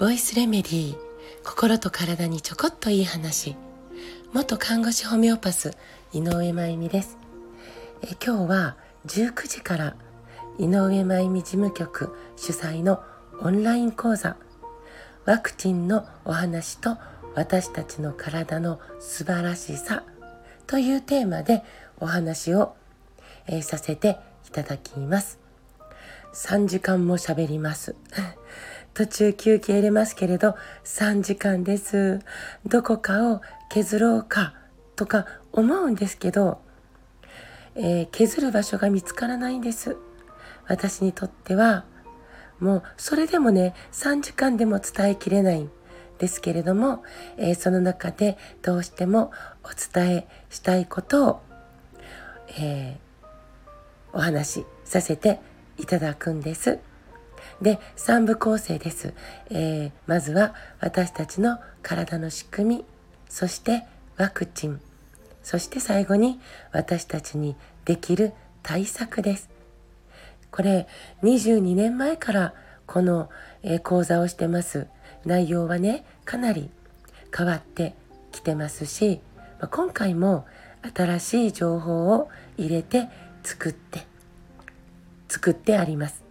ボイスレメディー心と体にちょこっといい話。元看護師ホメオパス井上真由美です。え今日は19時から井上真由美事務局主催のオンライン講座。ワクチンのお話と私たちの体の素晴らしさというテーマでお話を、えー、させていただきます。3時間も喋ります。途中休憩入れますけれど3時間です。どこかを削ろうかとか思うんですけど、えー、削る場所が見つからないんです。私にとってはもうそれでもね3時間でも伝えきれないんですけれども、えー、その中でどうしてもお伝えしたいことを、えー、お話しさせていただくんです。で3部構成です、えー、まずは私たちの体の仕組みそしてワクチンそして最後に私たちにできる対策です。これ22年前からこの、えー、講座をしてます。内容はねかなり変わってきてますし、まあ、今回も新しい情報を入れて作って作ってあります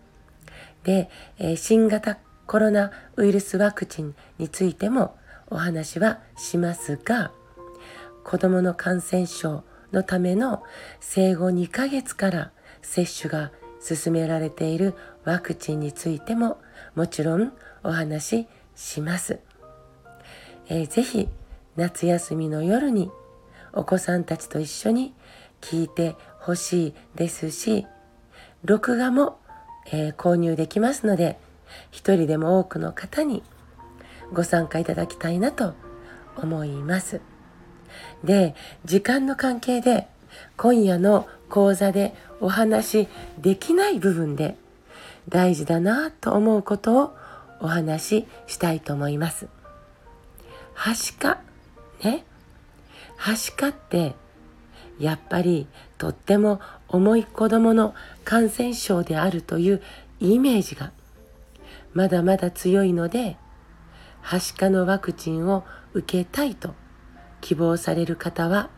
で、え、新型コロナウイルスワクチンについてもお話はしますが子どもの感染症のための生後2ヶ月から接種が進められているワクチンについてももちろんお話しします。えー、ぜひ夏休みの夜にお子さんたちと一緒に聞いてほしいですし録画も、えー、購入できますので一人でも多くの方にご参加いただきたいなと思います。で時間の関係で今夜の講座でお話しできない部分で大事だなと思うことをお話ししたいと思います。はしか、ね？はしかって、やっぱりとっても重い子供の感染症であるというイメージがまだまだ強いので、はしかのワクチンを受けたいと希望される方は、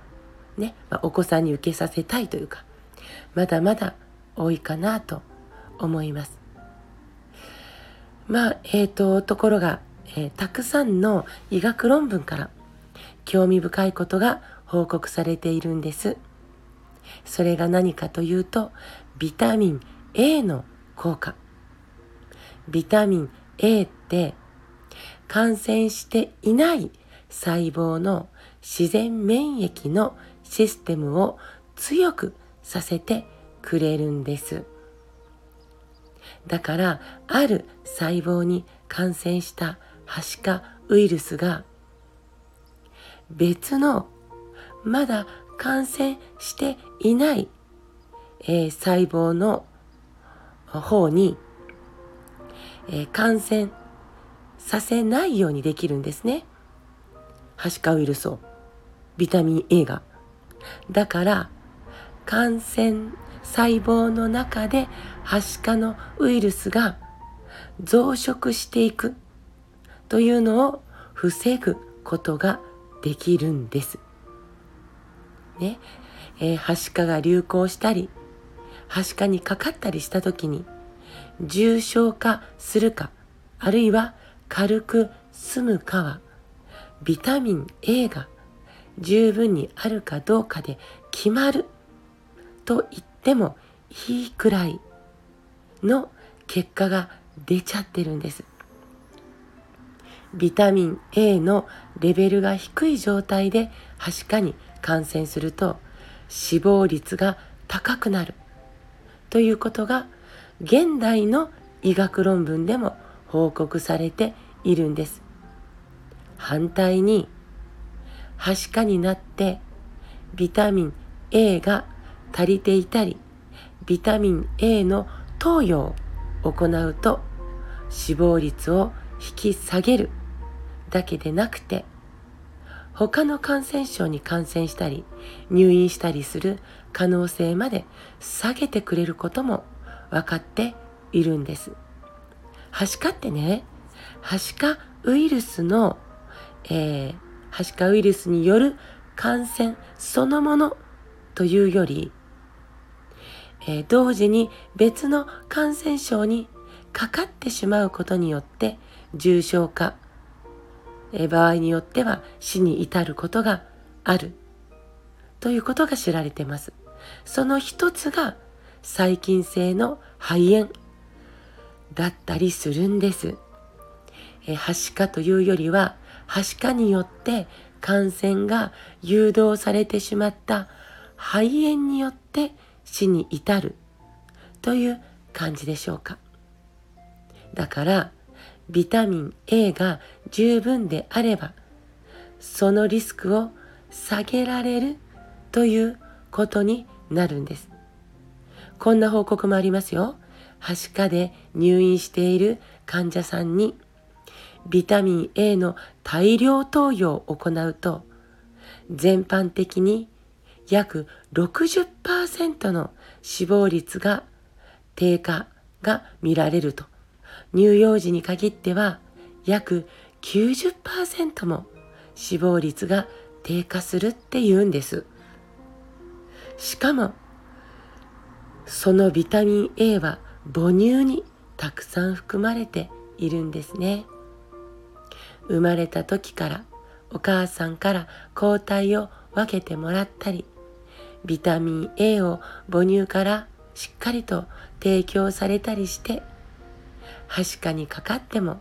ね、まあ、お子さんに受けさせたいというか、まだまだ多いかなと思います。まあ、えっ、ー、と、ところが、えー、たくさんの医学論文から興味深いことが報告されているんです。それが何かというと、ビタミン A の効果。ビタミン A って感染していない細胞の自然免疫のシステムを強くさせてくれるんです。だからある細胞に感染したはしかウイルスが別のまだ感染していない、えー、細胞の方に、えー、感染させないようにできるんですね。はしかウイルスを。ビタミン A が。だから感染細胞の中ではしかのウイルスが増殖していくというのを防ぐことができるんです。ね、えー、はしかが流行したり、はしかにかかったりした時に重症化するか、あるいは軽く済むかは、ビタミン A が十分にあるかどうかで決まると言ってもいいくらいの結果が出ちゃってるんです。ビタミン A のレベルが低い状態ではしかに感染すると死亡率が高くなるということが現代の医学論文でも報告されているんです。反対にはしかになってビタミン A が足りていたりビタミン A の投与を行うと死亡率を引き下げるだけでなくて他の感染症に感染したり入院したりする可能性まで下げてくれることも分かっているんです。はしかってね、はしかウイルスの、えー、はしかウイルスによる感染そのものというより、えー、同時に別の感染症にかかってしまうことによって重症化、え、場合によっては死に至ることがあるということが知られてます。その一つが細菌性の肺炎だったりするんです。えー、はしかというよりは、はしかによって感染が誘導されてしまった肺炎によって死に至るという感じでしょうか。だから、ビタミン A が十分であれば、そのリスクを下げられるということになるんです。こんな報告もありますよ。はしかで入院している患者さんにビタミン A の大量投与を行うと全般的に約60%の死亡率が低下が見られると乳幼児に限っては約90%も死亡率が低下するっていうんです。しかもそのビタミン A は母乳にたくさん含まれているんですね。生まれた時からお母さんから抗体を分けてもらったりビタミン A を母乳からしっかりと提供されたりしてはしかにかかっても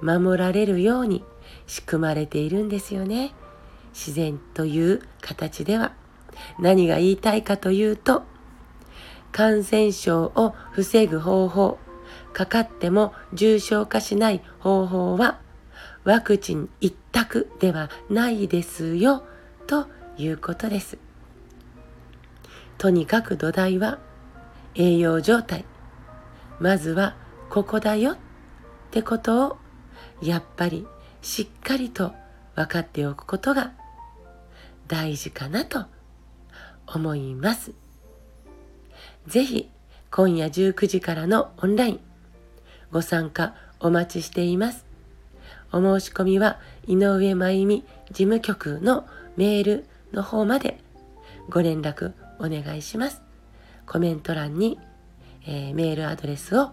守られるように仕組まれているんですよね自然という形では何が言いたいかというと感染症を防ぐ方法かかっても重症化しない方法はワクチン一択ではないですよということです。とにかく土台は栄養状態。まずはここだよってことをやっぱりしっかりと分かっておくことが大事かなと思います。ぜひ今夜19時からのオンラインご参加お待ちしています。お申し込みは井上真由美事務局のメールの方までご連絡お願いします。コメント欄に、えー、メールアドレスを